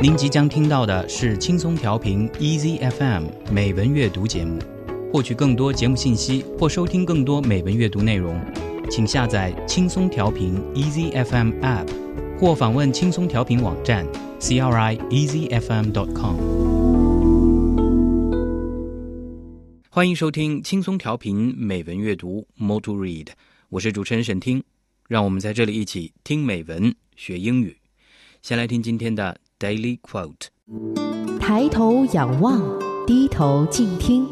您即将听到的是轻松调频 Easy FM 美文阅读节目。获取更多节目信息或收听更多美文阅读内容，请下载轻松调频 Easy FM App 或访问轻松调频网站 crieasyfm.com。欢迎收听轻松调频美文阅读 Moto read 我是主持人沈听，让我们在这里一起听美文学英语。先来听今天的。Daily quote：抬头仰望，低头静听。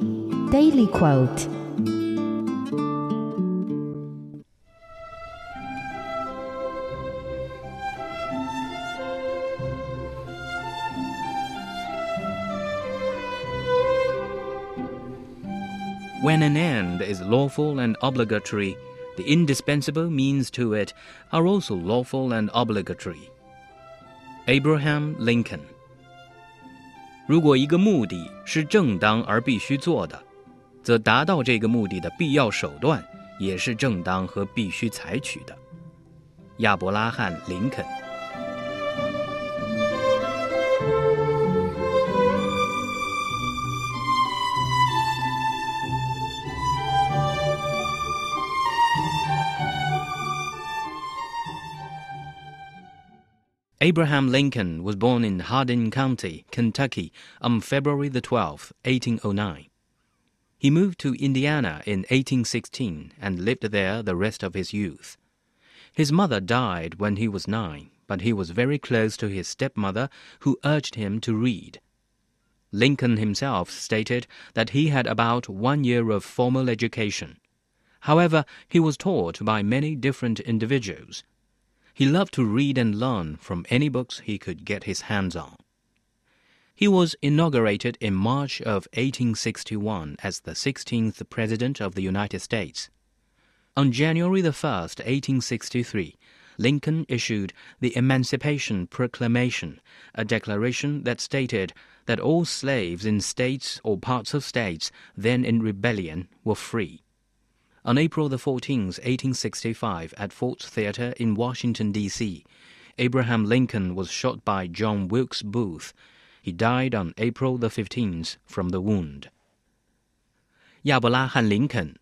Daily quote。When an end is lawful and obligatory, the indispensable means to it are also lawful and obligatory. Abraham Lincoln。如果一个目的是正当而必须做的，则达到这个目的的必要手段也是正当和必须采取的。亚伯拉罕·林肯。Abraham Lincoln was born in Hardin County, Kentucky, on February the 12th, 1809. He moved to Indiana in 1816 and lived there the rest of his youth. His mother died when he was nine, but he was very close to his stepmother, who urged him to read. Lincoln himself stated that he had about one year of formal education. However, he was taught by many different individuals, he loved to read and learn from any books he could get his hands on. He was inaugurated in March of 1861 as the 16th President of the United States. On January the 1st, 1863, Lincoln issued the Emancipation Proclamation, a declaration that stated that all slaves in states or parts of states then in rebellion were free On April the 14th, 1865, at Ford's Theater in Washington, D.C., Abraham Lincoln was shot by John Wilkes Booth. He died on April the 15th from the wound. 亚伯拉罕·林肯，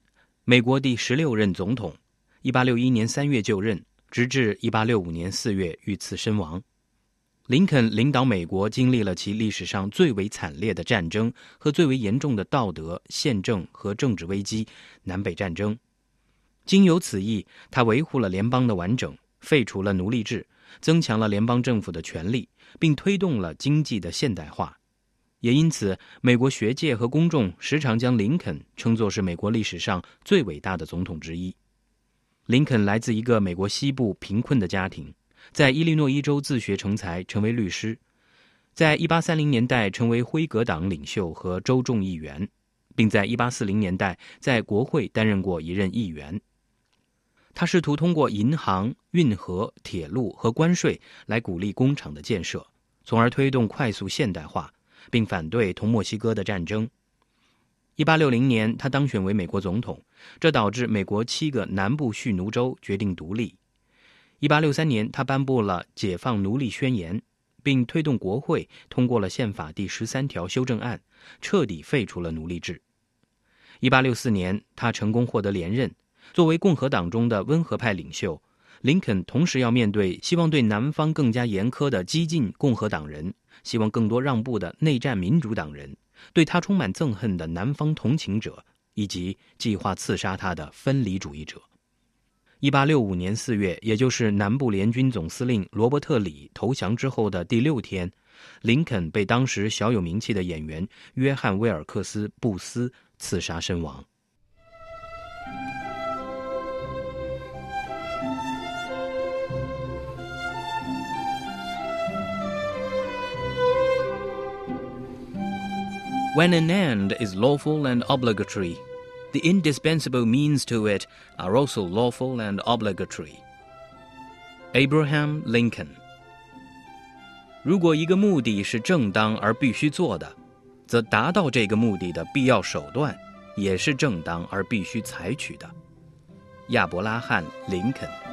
美国第十六任总统，1861年3月就任，直至1865年4月遇刺身亡。 林肯领导美国经历了其历史上最为惨烈的战争和最为严重的道德、宪政和政治危机——南北战争。经由此役，他维护了联邦的完整，废除了奴隶制，增强了联邦政府的权力，并推动了经济的现代化。也因此，美国学界和公众时常将林肯称作是美国历史上最伟大的总统之一。林肯来自一个美国西部贫困的家庭。在伊利诺伊州自学成才，成为律师。在一八三零年代，成为辉格党领袖和州众议员，并在一八四零年代在国会担任过一任议员。他试图通过银行、运河、铁路和关税来鼓励工厂的建设，从而推动快速现代化，并反对同墨西哥的战争。一八六零年，他当选为美国总统，这导致美国七个南部蓄奴州决定独立。一八六三年，他颁布了《解放奴隶宣言》，并推动国会通过了宪法第十三条修正案，彻底废除了奴隶制。一八六四年，他成功获得连任。作为共和党中的温和派领袖，林肯同时要面对希望对南方更加严苛的激进共和党人，希望更多让步的内战民主党人，对他充满憎恨的南方同情者，以及计划刺杀他的分离主义者。一八六五年四月，也就是南部联军总司令罗伯特·李投降之后的第六天，林肯被当时小有名气的演员约翰·威尔克斯·布斯刺杀身亡。When an end is lawful and obligatory. the indispensable means to it are also lawful and obligatory. Abraham Lincoln。如果一个目的是正当而必须做的，则达到这个目的的必要手段也是正当而必须采取的。亚伯拉罕·林肯。